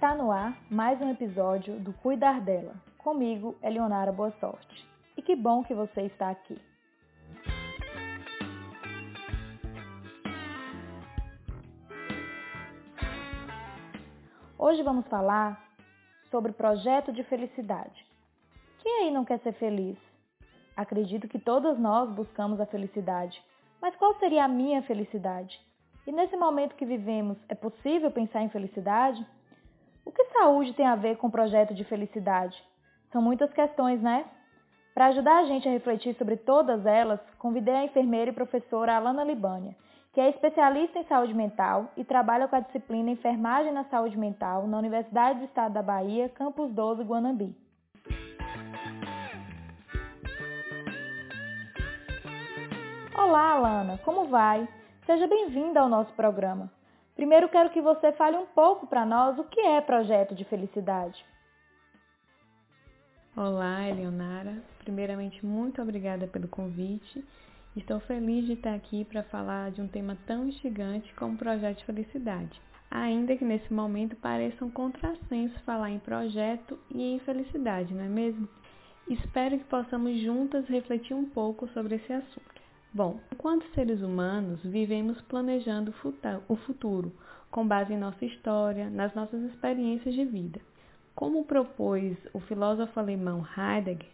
Está no ar mais um episódio do Cuidar dela. Comigo, Eleonara Boa Sorte. E que bom que você está aqui. Hoje vamos falar sobre projeto de felicidade. Quem aí não quer ser feliz? Acredito que todos nós buscamos a felicidade, mas qual seria a minha felicidade? E nesse momento que vivemos, é possível pensar em felicidade? O que saúde tem a ver com o projeto de felicidade? São muitas questões, né? Para ajudar a gente a refletir sobre todas elas, convidei a enfermeira e professora Alana Libânia, que é especialista em saúde mental e trabalha com a disciplina Enfermagem na Saúde Mental na Universidade do Estado da Bahia, Campus 12, Guanambi. Olá, Alana, como vai? Seja bem-vinda ao nosso programa. Primeiro quero que você fale um pouco para nós o que é projeto de felicidade. Olá, Eleonara. Primeiramente, muito obrigada pelo convite. Estou feliz de estar aqui para falar de um tema tão instigante como projeto de felicidade. Ainda que nesse momento pareça um contrassenso falar em projeto e em felicidade, não é mesmo? Espero que possamos juntas refletir um pouco sobre esse assunto. Bom, enquanto seres humanos, vivemos planejando o futuro, com base em nossa história, nas nossas experiências de vida. Como propôs o filósofo alemão Heidegger,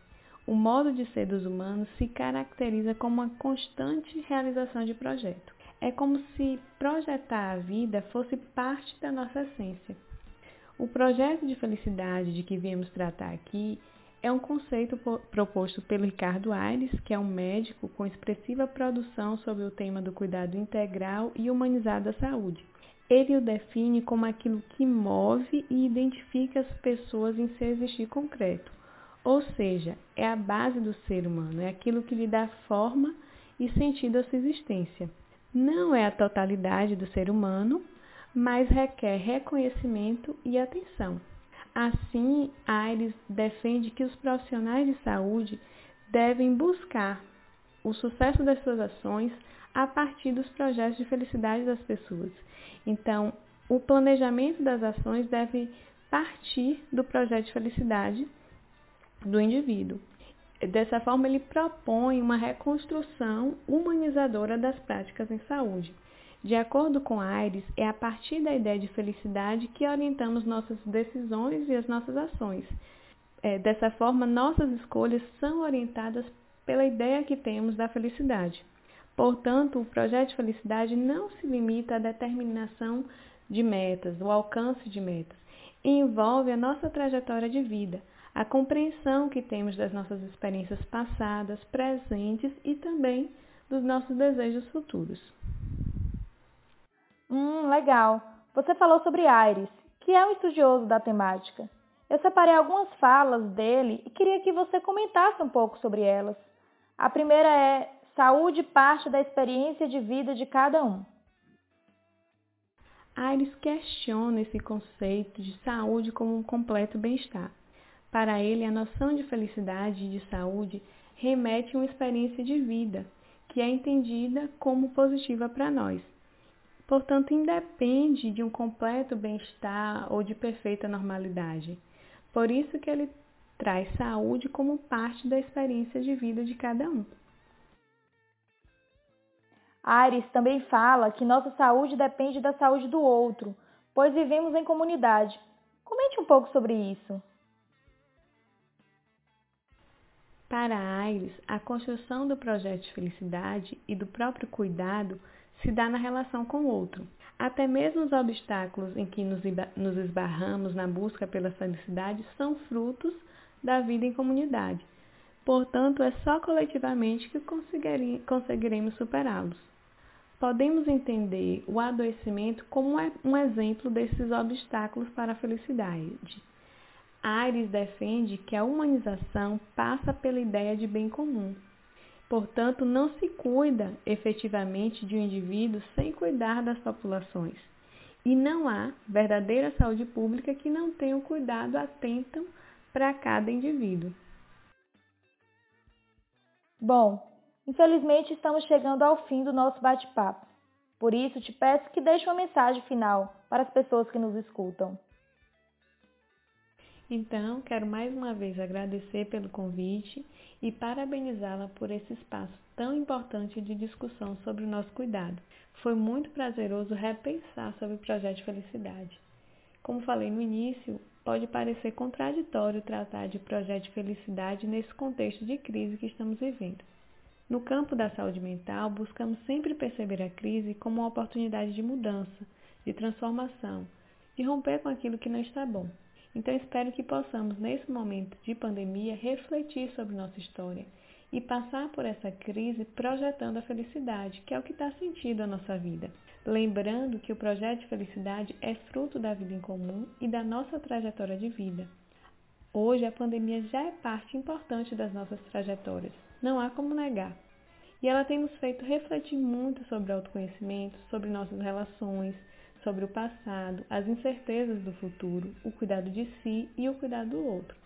o modo de ser dos humanos se caracteriza como uma constante realização de projeto. É como se projetar a vida fosse parte da nossa essência. O projeto de felicidade de que viemos tratar aqui é um conceito proposto pelo Ricardo Aires, que é um médico com expressiva produção sobre o tema do cuidado integral e humanizado da saúde. Ele o define como aquilo que move e identifica as pessoas em seu existir concreto, ou seja, é a base do ser humano, é aquilo que lhe dá forma e sentido à sua existência. Não é a totalidade do ser humano, mas requer reconhecimento e atenção. Assim, Aires defende que os profissionais de saúde devem buscar o sucesso das suas ações a partir dos projetos de felicidade das pessoas. Então, o planejamento das ações deve partir do projeto de felicidade do indivíduo. Dessa forma, ele propõe uma reconstrução humanizadora das práticas em saúde. De acordo com Aires, é a partir da ideia de felicidade que orientamos nossas decisões e as nossas ações. É, dessa forma, nossas escolhas são orientadas pela ideia que temos da felicidade. Portanto, o projeto de felicidade não se limita à determinação de metas, o alcance de metas. Envolve a nossa trajetória de vida, a compreensão que temos das nossas experiências passadas, presentes e também dos nossos desejos futuros. Hum, legal. Você falou sobre Aires, que é um estudioso da temática. Eu separei algumas falas dele e queria que você comentasse um pouco sobre elas. A primeira é: saúde parte da experiência de vida de cada um. Aires questiona esse conceito de saúde como um completo bem-estar. Para ele, a noção de felicidade e de saúde remete a uma experiência de vida que é entendida como positiva para nós portanto, independe de um completo bem-estar ou de perfeita normalidade. Por isso que ele traz saúde como parte da experiência de vida de cada um. Ares também fala que nossa saúde depende da saúde do outro, pois vivemos em comunidade. Comente um pouco sobre isso. Para Aires, a construção do projeto de felicidade e do próprio cuidado se dá na relação com o outro. Até mesmo os obstáculos em que nos esbarramos na busca pela felicidade são frutos da vida em comunidade. Portanto, é só coletivamente que conseguiremos superá-los. Podemos entender o adoecimento como um exemplo desses obstáculos para a felicidade. Aires defende que a humanização passa pela ideia de bem comum, Portanto, não se cuida efetivamente de um indivíduo sem cuidar das populações. E não há verdadeira saúde pública que não tenha um cuidado atento para cada indivíduo. Bom, infelizmente estamos chegando ao fim do nosso bate-papo. Por isso, te peço que deixe uma mensagem final para as pessoas que nos escutam. Então, quero mais uma vez agradecer pelo convite e parabenizá-la por esse espaço tão importante de discussão sobre o nosso cuidado. Foi muito prazeroso repensar sobre o projeto de felicidade. Como falei no início, pode parecer contraditório tratar de projeto de felicidade nesse contexto de crise que estamos vivendo. No campo da saúde mental, buscamos sempre perceber a crise como uma oportunidade de mudança, de transformação, de romper com aquilo que não está bom. Então, espero que possamos, nesse momento de pandemia, refletir sobre nossa história e passar por essa crise projetando a felicidade, que é o que dá sentido à nossa vida. Lembrando que o projeto de felicidade é fruto da vida em comum e da nossa trajetória de vida. Hoje, a pandemia já é parte importante das nossas trajetórias não há como negar. E ela tem nos feito refletir muito sobre autoconhecimento, sobre nossas relações, sobre o passado, as incertezas do futuro, o cuidado de si e o cuidado do outro.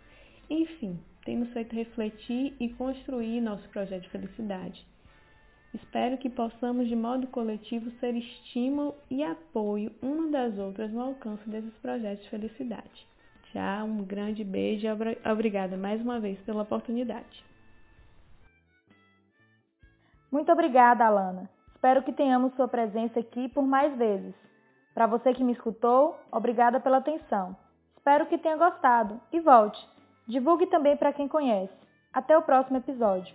Enfim, tem nos feito refletir e construir nosso projeto de felicidade. Espero que possamos, de modo coletivo, ser estímulo e apoio uma das outras no alcance desses projetos de felicidade. Tchau, um grande beijo e obrigada mais uma vez pela oportunidade. Muito obrigada, Alana. Espero que tenhamos sua presença aqui por mais vezes. Para você que me escutou, obrigada pela atenção. Espero que tenha gostado e volte. Divulgue também para quem conhece. Até o próximo episódio.